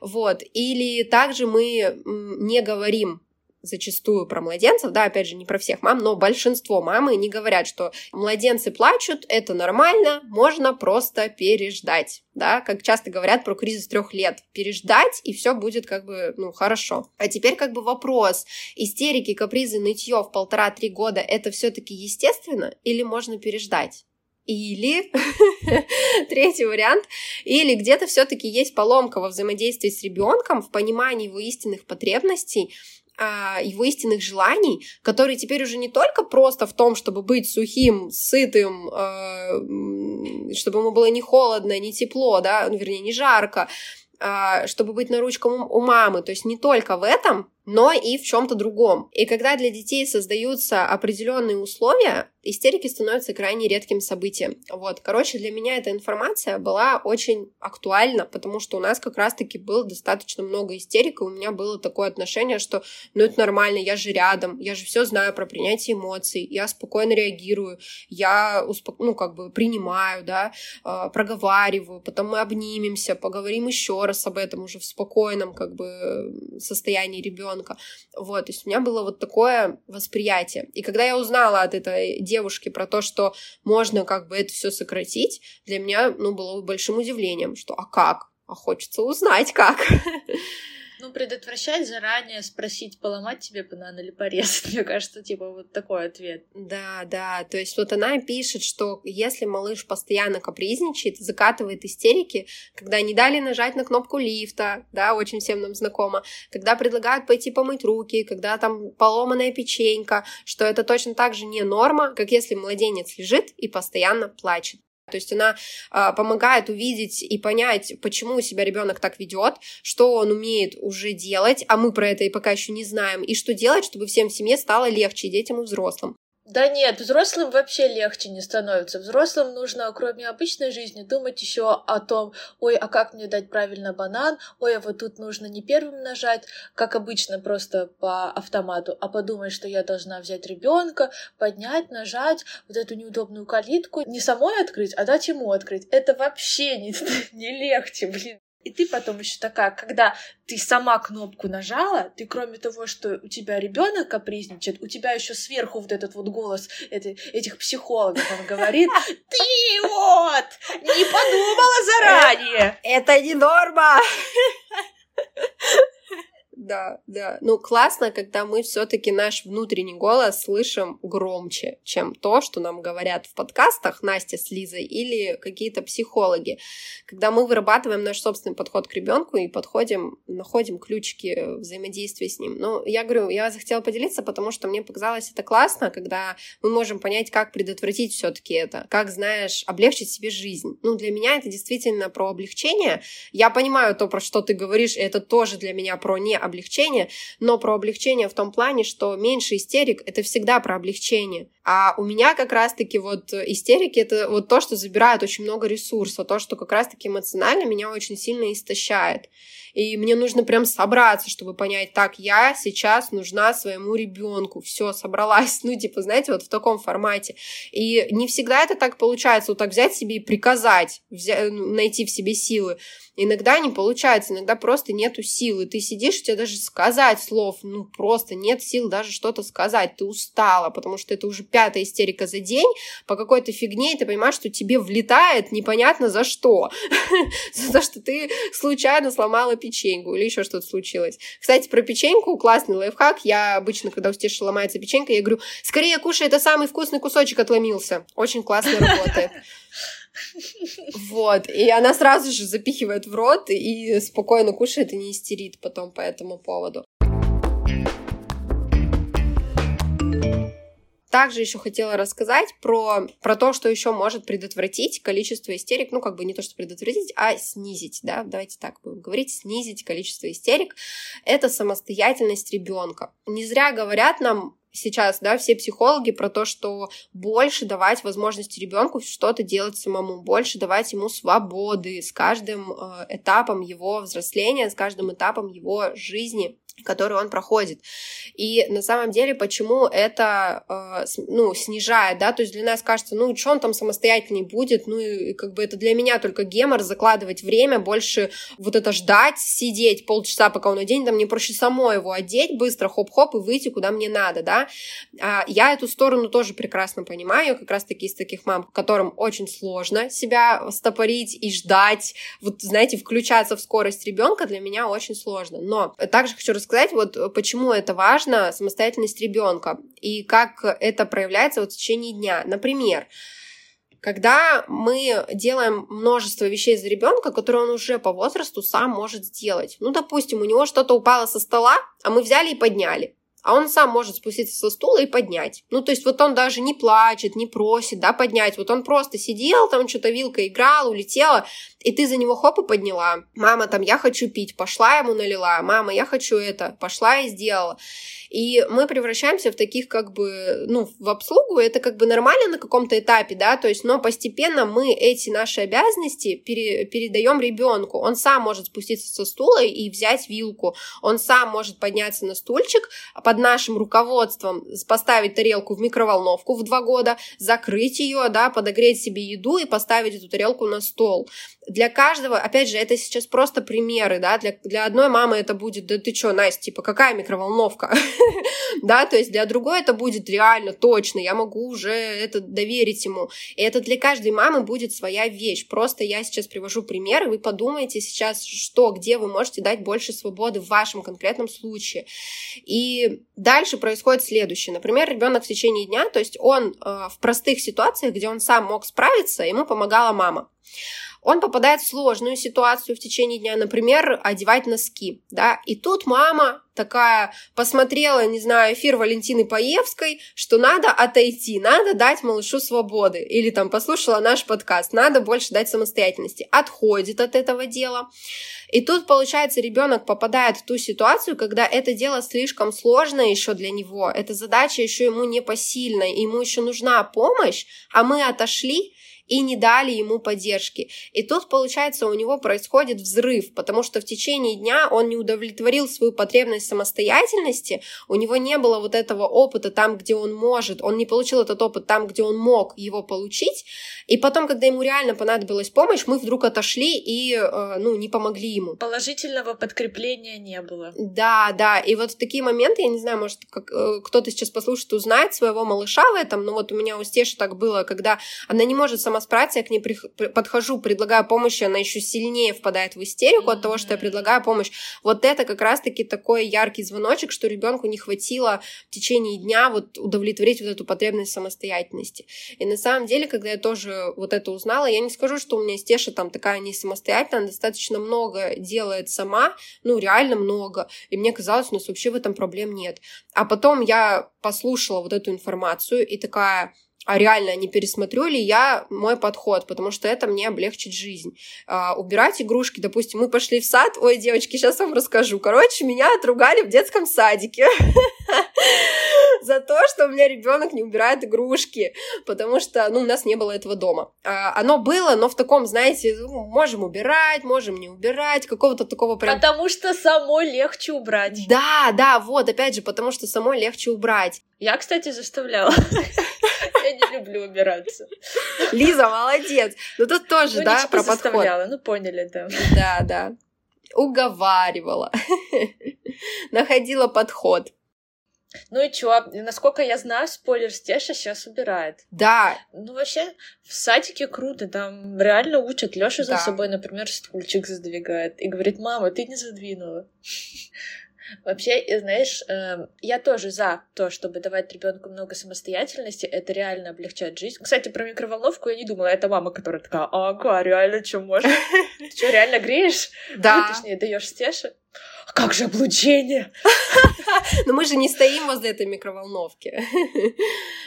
вот. Или также мы не говорим зачастую про младенцев, да, опять же, не про всех мам, но большинство мамы не говорят, что младенцы плачут, это нормально, можно просто переждать, да, как часто говорят про кризис трех лет, переждать, и все будет как бы, ну, хорошо. А теперь как бы вопрос, истерики, капризы, нытье в полтора-три года, это все-таки естественно или можно переждать? Или третий вариант, или где-то все-таки есть поломка во взаимодействии с ребенком, в понимании его истинных потребностей, а, его истинных желаний, которые теперь уже не только просто в том, чтобы быть сухим, сытым, а, чтобы ему было не холодно, не тепло, да, ну, вернее, не жарко, а, чтобы быть на ручках у мамы. То есть не только в этом, но и в чем-то другом. И когда для детей создаются определенные условия, истерики становятся крайне редким событием. Вот, короче, для меня эта информация была очень актуальна, потому что у нас как раз-таки было достаточно много истерик, и у меня было такое отношение, что ну это нормально, я же рядом, я же все знаю про принятие эмоций, я спокойно реагирую, я успок... ну как бы принимаю, да, а, проговариваю, потом мы обнимемся, поговорим еще раз об этом уже в спокойном как бы состоянии ребенка ребенка. Вот, то есть у меня было вот такое восприятие. И когда я узнала от этой девушки про то, что можно как бы это все сократить, для меня, ну, было большим удивлением, что а как? А хочется узнать, как. Ну, предотвращать заранее, спросить, поломать тебе банан или порезать. Мне кажется, типа вот такой ответ. Да, да. То есть вот она пишет, что если малыш постоянно капризничает, закатывает истерики, когда не дали нажать на кнопку лифта, да, очень всем нам знакомо, когда предлагают пойти помыть руки, когда там поломанная печенька, что это точно так же не норма, как если младенец лежит и постоянно плачет. То есть она э, помогает увидеть и понять, почему себя ребенок так ведет, что он умеет уже делать, а мы про это и пока еще не знаем, и что делать, чтобы всем в семье стало легче, детям и взрослым. Да нет, взрослым вообще легче не становится. Взрослым нужно, кроме обычной жизни, думать еще о том, ой, а как мне дать правильно банан, ой, а вот тут нужно не первым нажать, как обычно просто по автомату, а подумать, что я должна взять ребенка, поднять, нажать вот эту неудобную калитку, не самой открыть, а дать ему открыть. Это вообще не, не легче, блин. И ты потом еще такая, когда ты сама кнопку нажала, ты кроме того, что у тебя ребенок капризничает, у тебя еще сверху вот этот вот голос это, этих психологов, он говорит, ты вот не подумала заранее. Это не норма. Да, да. Ну, классно, когда мы все-таки наш внутренний голос слышим громче, чем то, что нам говорят в подкастах Настя с Лизой или какие-то психологи. Когда мы вырабатываем наш собственный подход к ребенку и подходим, находим ключики взаимодействия с ним. Ну, я говорю, я захотела поделиться, потому что мне показалось это классно, когда мы можем понять, как предотвратить все-таки это, как, знаешь, облегчить себе жизнь. Ну, для меня это действительно про облегчение. Я понимаю то, про что ты говоришь, это тоже для меня про не облегчение, но про облегчение в том плане, что меньше истерик — это всегда про облегчение. А у меня как раз-таки вот истерики — это вот то, что забирает очень много ресурса, то, что как раз-таки эмоционально меня очень сильно истощает. И мне нужно прям собраться, чтобы понять, так, я сейчас нужна своему ребенку, все, собралась, ну, типа, знаете, вот в таком формате. И не всегда это так получается, вот так взять себе и приказать, взять, найти в себе силы. Иногда не получается, иногда просто нету сил, и ты сидишь, у тебя даже сказать слов, ну, просто нет сил даже что-то сказать, ты устала, потому что это уже пятая истерика за день по какой-то фигне, и ты понимаешь, что тебе влетает непонятно за что. За то, что ты случайно сломала печеньку или еще что-то случилось. Кстати, про печеньку классный лайфхак. Я обычно, когда у Стеши ломается печенька, я говорю, скорее кушай, это самый вкусный кусочек отломился. Очень классно работает. Вот. И она сразу же запихивает в рот и спокойно кушает и не истерит потом по этому поводу. Также еще хотела рассказать про, про то, что еще может предотвратить количество истерик, ну, как бы не то, что предотвратить, а снизить, да, давайте так будем говорить, снизить количество истерик. Это самостоятельность ребенка. Не зря говорят нам сейчас, да, все психологи про то, что больше давать возможности ребенку что-то делать самому, больше давать ему свободы с каждым э, этапом его взросления, с каждым этапом его жизни который он проходит. И на самом деле, почему это, э, ну, снижает, да, то есть для нас кажется, ну, что он там самостоятельней будет, ну, и как бы это для меня только гемор, закладывать время, больше вот это ждать, сидеть полчаса, пока он оденет, там мне проще само его одеть, быстро хоп-хоп и выйти, куда мне надо, да. А я эту сторону тоже прекрасно понимаю, как раз-таки из таких мам, которым очень сложно себя стопорить и ждать, вот, знаете, включаться в скорость ребенка для меня очень сложно. Но также хочу рассказать рассказать, вот э, почему это важно, самостоятельность ребенка, и как это проявляется вот в течение дня. Например, когда мы делаем множество вещей за ребенка, которые он уже по возрасту сам может сделать. Ну, допустим, у него что-то упало со стола, а мы взяли и подняли а он сам может спуститься со стула и поднять. Ну, то есть вот он даже не плачет, не просит, да, поднять. Вот он просто сидел, там что-то вилкой играл, улетела, и ты за него хоп и подняла. Мама, там, я хочу пить, пошла ему налила. Мама, я хочу это, пошла и сделала. И мы превращаемся в таких как бы, ну, в обслугу, это как бы нормально на каком-то этапе, да, то есть, но постепенно мы эти наши обязанности пере, передаем ребенку. Он сам может спуститься со стула и взять вилку, он сам может подняться на стульчик, под нашим руководством поставить тарелку в микроволновку в два года, закрыть ее, да, подогреть себе еду и поставить эту тарелку на стол для каждого, опять же, это сейчас просто примеры, да, для, для одной мамы это будет, да ты чё, Настя, типа, какая микроволновка, да, то есть для другой это будет реально точно, я могу уже это доверить ему, и это для каждой мамы будет своя вещь, просто я сейчас привожу примеры, вы подумайте сейчас, что, где вы можете дать больше свободы в вашем конкретном случае, и дальше происходит следующее, например, ребенок в течение дня, то есть он э, в простых ситуациях, где он сам мог справиться, ему помогала мама, он попадает в сложную ситуацию в течение дня, например, одевать носки, да, и тут мама такая посмотрела, не знаю, эфир Валентины Паевской, что надо отойти, надо дать малышу свободы, или там послушала наш подкаст, надо больше дать самостоятельности, отходит от этого дела. И тут, получается, ребенок попадает в ту ситуацию, когда это дело слишком сложное еще для него, эта задача еще ему не посильна, ему еще нужна помощь, а мы отошли, и не дали ему поддержки. И тут, получается, у него происходит взрыв, потому что в течение дня он не удовлетворил свою потребность самостоятельности, у него не было вот этого опыта там, где он может, он не получил этот опыт там, где он мог его получить, и потом, когда ему реально понадобилась помощь, мы вдруг отошли и, э, ну, не помогли ему. Положительного подкрепления не было. Да, да, и вот в такие моменты, я не знаю, может, как, э, кто-то сейчас послушает, узнает своего малыша в этом, но вот у меня у Стеши так было, когда она не может сама справиться, я к ней при, подхожу, предлагаю помощь, и она еще сильнее впадает в истерику mm-hmm. от того, что я предлагаю помощь. Вот это как раз-таки такой яркий звоночек, что ребенку не хватило в течение дня вот удовлетворить вот эту потребность самостоятельности. И на самом деле, когда я тоже вот это узнала, я не скажу, что у меня Стеша там такая не самостоятельная, она достаточно много делает сама, ну, реально много. И мне казалось, у нас вообще в этом проблем нет. А потом я послушала вот эту информацию и такая, а реально не пересмотрю ли я мой подход, потому что это мне облегчит жизнь. А, убирать игрушки, допустим, мы пошли в сад, ой, девочки, сейчас вам расскажу. Короче, меня отругали в детском садике за то, что у меня ребенок не убирает игрушки, потому что, ну, у нас не было этого дома. А, оно было, но в таком, знаете, ну, можем убирать, можем не убирать, какого-то такого прям... Потому что самой легче убрать. Да, да, вот, опять же, потому что самой легче убрать. Я, кстати, заставляла. Я не люблю убираться. Лиза, молодец. Ну тут тоже, Ну, да, про подход. ну поняли, да. Да, да. Уговаривала. Находила подход. Ну и чё, насколько я знаю, спойлер, Стеша сейчас убирает. Да, Ну, вообще, в садике круто, там реально учат. Лёша за Да. собой, например, стульчик задвигает и говорит, мама, ты не задвинула. Вообще, и знаешь, эм, я тоже за то, чтобы давать ребенку много самостоятельности, это реально облегчает жизнь. Кстати, про микроволновку я не думала, это мама, которая такая, ага, реально, что можно? Ты что, реально греешь? да. Точнее, даешь стеше? А как же облучение? Но мы же не стоим возле этой микроволновки.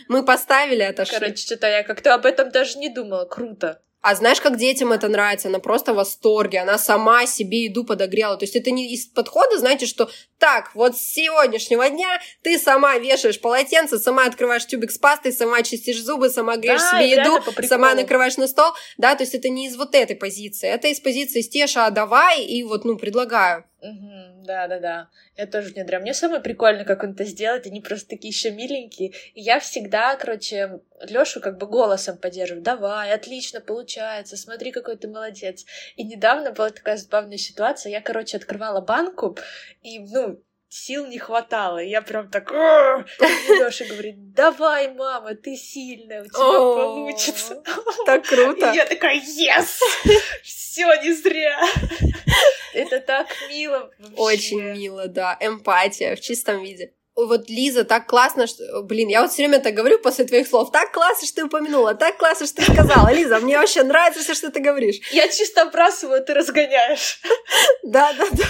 Мы поставили, отошли. Короче, что-то я как-то об этом даже не думала. Круто. А знаешь, как детям это нравится? Она просто в восторге. Она сама себе еду подогрела. То есть это не из подхода, знаете, что так, вот с сегодняшнего дня ты сама вешаешь полотенце, сама открываешь тюбик с пастой, сама чистишь зубы, сама греешь Да, себе еду, сама накрываешь на стол. Да, то есть это не из вот этой позиции. Это из позиции Стеша, а давай, и вот, ну, предлагаю. Мгм, Да, да, да. Я тоже внедряю. Мне самое прикольное, как он это сделает. Они просто такие еще миленькие. И я всегда, короче, Лешу как бы голосом поддерживаю. Давай, отлично получается. Смотри, какой ты молодец. И недавно была такая забавная ситуация. Я, короче, открывала банку, и, ну, сил не хватало. И я прям так... И говорит, давай, мама, ты сильная, у тебя получится. Так круто. И я такая, yes! Все не зря! Это так мило. Очень мило, да. Эмпатия в чистом виде. Вот Лиза, так классно, что... Блин, я вот все время так говорю после твоих слов. Так классно, что ты упомянула, так классно, что ты сказала. Лиза, мне вообще нравится все, что ты говоришь. Я чисто бросаю, ты разгоняешь. Да, да, да.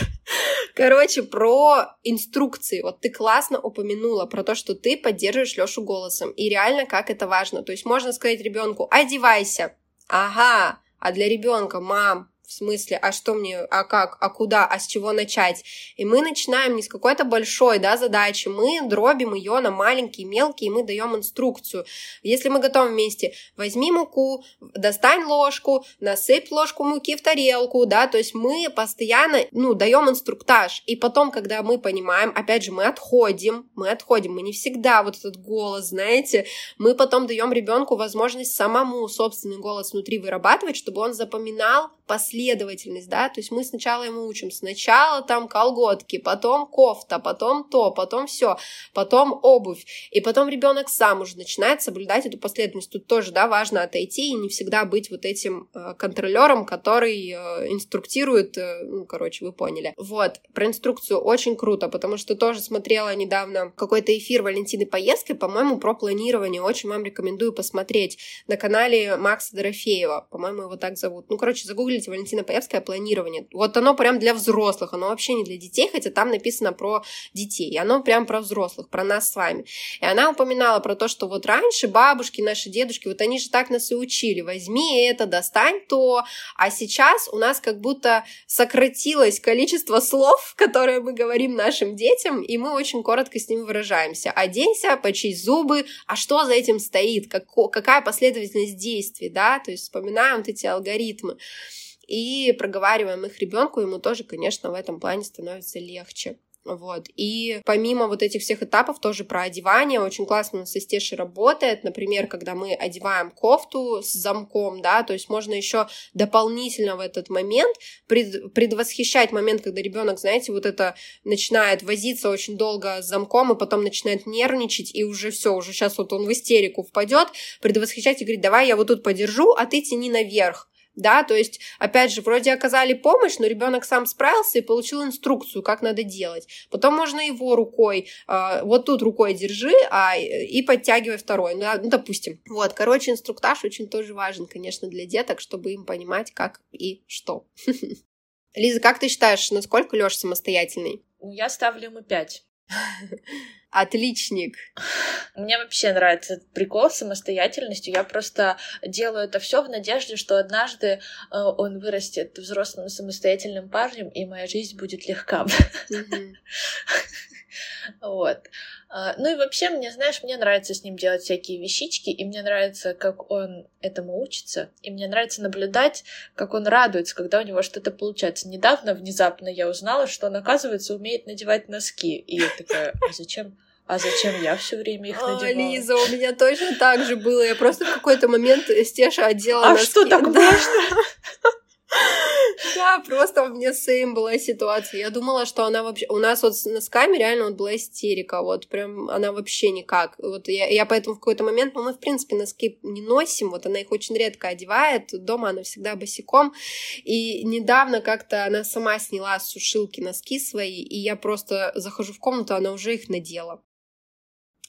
Короче, про инструкции. Вот ты классно упомянула про то, что ты поддерживаешь Лешу голосом. И реально, как это важно. То есть можно сказать ребенку, одевайся. Ага. А для ребенка, мам, в смысле, а что мне, а как, а куда, а с чего начать? И мы начинаем не с какой-то большой, да, задачи, мы дробим ее на маленькие, мелкие, и мы даем инструкцию. Если мы готовим вместе, возьми муку, достань ложку, насыпь ложку муки в тарелку, да, то есть мы постоянно, ну, даем инструктаж, и потом, когда мы понимаем, опять же, мы отходим, мы отходим, мы не всегда вот этот голос, знаете, мы потом даем ребенку возможность самому собственный голос внутри вырабатывать, чтобы он запоминал последовательность, да, то есть мы сначала ему учим, сначала там колготки, потом кофта, потом то, потом все, потом обувь, и потом ребенок сам уже начинает соблюдать эту последовательность. Тут тоже, да, важно отойти и не всегда быть вот этим э, контролером, который э, инструктирует, э, ну, короче, вы поняли. Вот, про инструкцию очень круто, потому что тоже смотрела недавно какой-то эфир Валентины Поездки, по-моему, про планирование, очень вам рекомендую посмотреть на канале Макса Дорофеева, по-моему, его так зовут. Ну, короче, загуглите Валентина Паевская планирование. Вот оно прям для взрослых, оно вообще не для детей, хотя там написано про детей. Оно прям про взрослых, про нас с вами. И она упоминала про то, что вот раньше бабушки, наши дедушки, вот они же так нас и учили. Возьми это, достань то. А сейчас у нас как будто сократилось количество слов, которые мы говорим нашим детям, и мы очень коротко с ними выражаемся. Оденься, почисть зубы, а что за этим стоит? Како- какая последовательность действий, да? То есть вспоминаем вот эти алгоритмы и проговариваем их ребенку, ему тоже, конечно, в этом плане становится легче. Вот. И помимо вот этих всех этапов, тоже про одевание, очень классно у нас со Стешей работает, например, когда мы одеваем кофту с замком, да, то есть можно еще дополнительно в этот момент пред, предвосхищать момент, когда ребенок, знаете, вот это начинает возиться очень долго с замком, и потом начинает нервничать, и уже все, уже сейчас вот он в истерику впадет, предвосхищать и говорить, давай я вот тут подержу, а ты тяни наверх да, то есть, опять же, вроде оказали помощь, но ребенок сам справился и получил инструкцию, как надо делать. Потом можно его рукой, э, вот тут рукой держи, а, и подтягивай второй, ну, ну, допустим. Вот, короче, инструктаж очень тоже важен, конечно, для деток, чтобы им понимать, как и что. Лиза, как ты считаешь, насколько Лёш самостоятельный? Я ставлю ему пять. Отличник. Мне вообще нравится этот прикол с самостоятельностью. Я просто делаю это все в надежде, что однажды э, он вырастет взрослым самостоятельным парнем, и моя жизнь будет легка. Вот. А, Ну и вообще, мне, знаешь, мне нравится с ним делать всякие вещички, и мне нравится, как он этому учится, и мне нравится наблюдать, как он радуется, когда у него что-то получается. Недавно, внезапно я узнала, что он, оказывается, умеет надевать носки. И я такая, а зачем? А зачем я все время их А, надевала? Лиза, у меня точно так же было. Я просто в какой-то момент Стеша одела А носки. что так Да. можно? Да, просто у меня сейм была ситуация. Я думала, что она вообще... У нас вот с носками реально вот была истерика. Вот прям она вообще никак. Вот я, я поэтому в какой-то момент... Ну, мы, в принципе, носки не носим. Вот она их очень редко одевает. Дома она всегда босиком. И недавно как-то она сама сняла с сушилки носки свои. И я просто захожу в комнату, она уже их надела.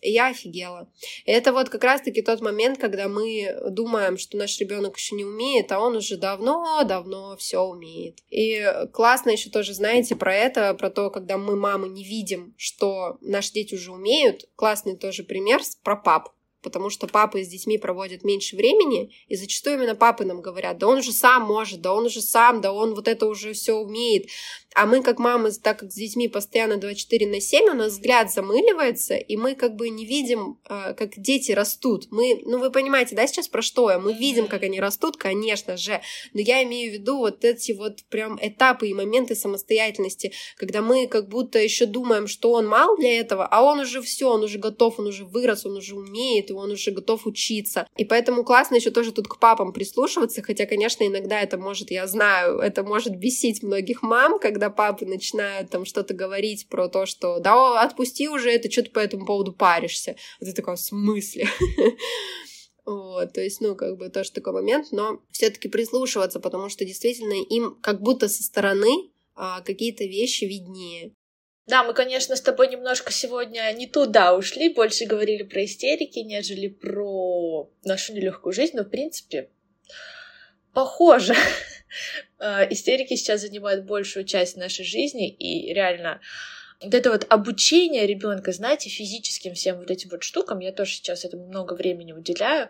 Я офигела. Это вот как раз-таки тот момент, когда мы думаем, что наш ребенок еще не умеет, а он уже давно-давно все умеет. И классно еще тоже, знаете, про это, про то, когда мы, мамы, не видим, что наши дети уже умеют. Классный тоже пример про пап. Потому что папы с детьми проводят меньше времени, и зачастую именно папы нам говорят, да он уже сам может, да он уже сам, да он вот это уже все умеет. А мы, как мамы, так как с детьми постоянно 24 на 7, у нас взгляд замыливается, и мы как бы не видим, э, как дети растут. Мы, ну вы понимаете, да, сейчас про что я? Мы видим, как они растут, конечно же, но я имею в виду вот эти вот прям этапы и моменты самостоятельности, когда мы как будто еще думаем, что он мал для этого, а он уже все, он уже готов, он уже вырос, он уже умеет, и он уже готов учиться. И поэтому классно еще тоже тут к папам прислушиваться, хотя, конечно, иногда это может, я знаю, это может бесить многих мам, когда папы начинают там что-то говорить про то, что да, отпусти уже это, что ты по этому поводу паришься. Вот ты такой, в смысле? Вот, то есть, ну, как бы тоже такой момент, но все-таки прислушиваться, потому что действительно им как будто со стороны а, какие-то вещи виднее. Да, мы, конечно, с тобой немножко сегодня не туда ушли, больше говорили про истерики, нежели про нашу нелегкую жизнь, но, в принципе, похоже. Э, Истерики сейчас занимают большую часть нашей жизни, и реально вот это вот обучение ребенка, знаете, физическим всем вот этим вот штукам, я тоже сейчас этому много времени уделяю,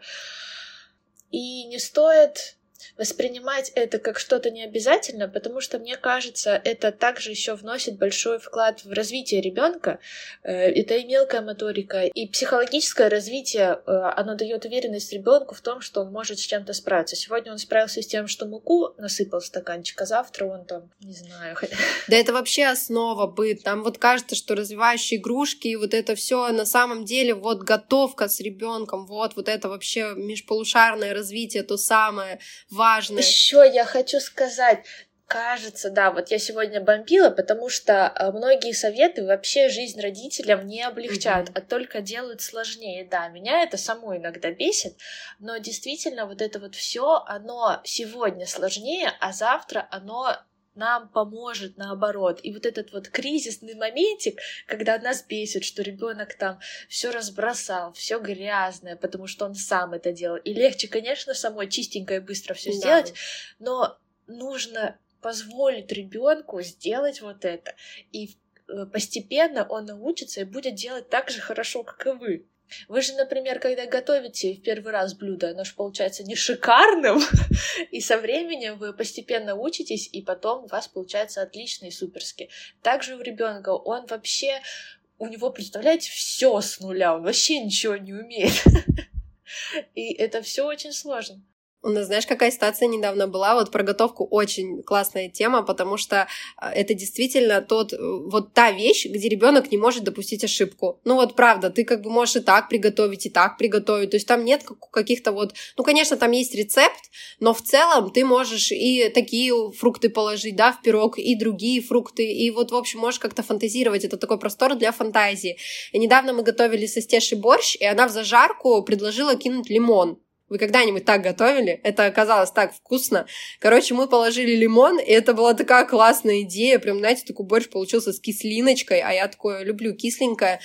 и не стоит воспринимать это как что-то необязательно, потому что, мне кажется, это также еще вносит большой вклад в развитие ребенка. Это и мелкая моторика, и психологическое развитие, э, оно дает уверенность ребенку в том, что он может с чем-то справиться. Сегодня он справился с тем, что муку насыпал в стаканчик, а завтра он там, не знаю, Да это вообще основа быт. Там вот кажется, что развивающие игрушки и вот это все на самом деле вот готовка с ребенком, вот вот это вообще межполушарное развитие, то самое важное. Еще я хочу сказать, кажется, да, вот я сегодня бомбила, потому что э, многие советы вообще жизнь родителям не облегчают, Мгм. а только делают сложнее. Да, меня это само иногда бесит, но действительно вот это вот все, оно сегодня сложнее, а завтра оно нам поможет наоборот. И вот этот вот кризисный моментик, когда нас бесит, что ребенок там все разбросал, все грязное, потому что он сам это делал. И легче, конечно, самой чистенько и быстро все Да. сделать, но нужно позволить ребенку сделать вот это. И э, постепенно он научится и будет делать так же хорошо, как и вы. Вы же, например, когда готовите в первый раз блюдо, оно же получается не шикарным, и со временем вы постепенно учитесь, и потом у вас получается отлично и суперски. Также у ребенка он вообще, у него, представляете, все с нуля, он вообще ничего не умеет. И это все очень сложно. У нас, знаешь, какая ситуация недавно была? Вот про готовку очень классная тема, потому что а, это действительно тот, э, вот та вещь, где ребенок не может допустить ошибку. Ну вот правда, ты как бы можешь и так приготовить, и так приготовить. То есть там нет как- каких-то вот... Ну, конечно, там есть рецепт, но в целом ты можешь и такие фрукты положить, да, в пирог, и другие фрукты, и вот, в общем, можешь как-то фантазировать. Это такой простор для фантазии. И недавно мы готовили со Стешей борщ, и она в зажарку предложила кинуть лимон. Вы когда-нибудь так готовили? Это оказалось так вкусно. Короче, мы положили лимон, и это была такая классная идея. Прям, знаете, такой борщ получился с кислиночкой, а я такое люблю кисленькое.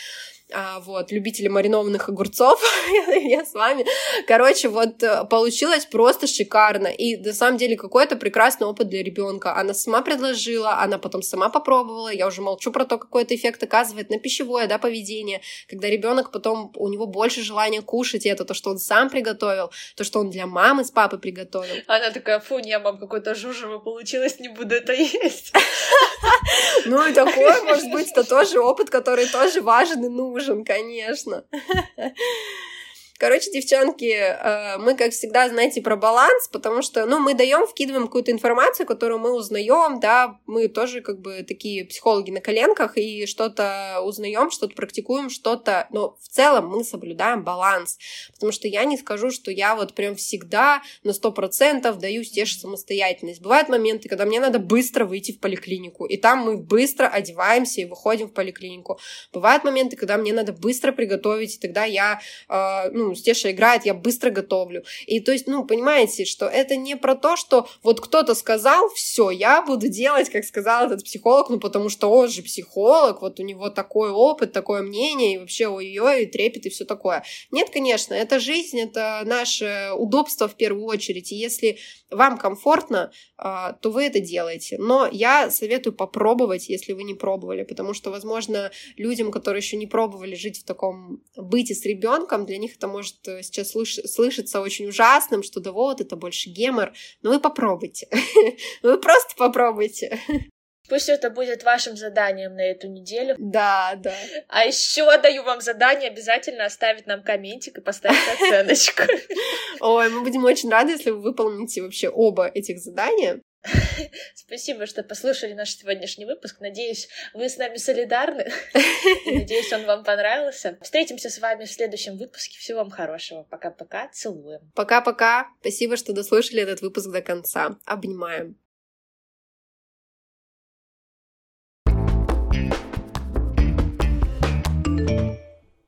А, вот, любители маринованных огурцов, я с вами. Короче, вот э, получилось просто шикарно. И на самом деле какой-то прекрасный опыт для ребенка. Она сама предложила, она потом сама попробовала. Я уже молчу про то, какой это эффект оказывает на пищевое да, поведение. Когда ребенок потом, у него больше желания кушать это, то, что он сам приготовил, то, что он для мамы с папой приготовил. Она такая, фу, не, мам, какое-то жужево получилось, не буду это есть. Ну и такой, может быть, это тоже опыт, который тоже важен и нужен, конечно. Короче, девчонки, э, мы, как всегда, знаете, про баланс, потому что, ну, мы даем, вкидываем какую-то информацию, которую мы узнаем, да, мы тоже как бы такие психологи на коленках и что-то узнаем, что-то практикуем, что-то, но в целом мы соблюдаем баланс, потому что я не скажу, что я вот прям всегда на сто процентов даю те же самостоятельность. Бывают моменты, когда мне надо быстро выйти в поликлинику, и там мы быстро одеваемся и выходим в поликлинику. Бывают моменты, когда мне надо быстро приготовить, и тогда я, э, ну, Стеша играет, я быстро готовлю. И то есть, ну, понимаете, что это не про то, что вот кто-то сказал, все, я буду делать, как сказал этот психолог, ну, потому что он же психолог, вот у него такой опыт, такое мнение, и вообще ой-ой, трепет и все такое. Нет, конечно, это жизнь, это наше удобство в первую очередь, и если вам комфортно, а, то вы это делаете. Но я советую попробовать, если вы не пробовали, потому что, возможно, людям, которые еще не пробовали жить в таком быте с ребенком, для них это может э, сейчас слыш- слышаться очень ужасным, что да вот, это больше гемор. Но вы попробуйте. Вы просто попробуйте. Пусть это будет вашим заданием на эту неделю. Да, да. А еще даю вам задание обязательно оставить нам комментик и поставить оценочку. Ой, мы будем очень рады, если вы выполните вообще оба этих задания. Спасибо, что послушали наш сегодняшний выпуск. Надеюсь, вы с нами солидарны. Надеюсь, он вам понравился. Встретимся с вами в следующем выпуске. Всего вам хорошего. Пока-пока. Целуем. Пока-пока. Спасибо, что дослушали этот выпуск до конца. Обнимаем.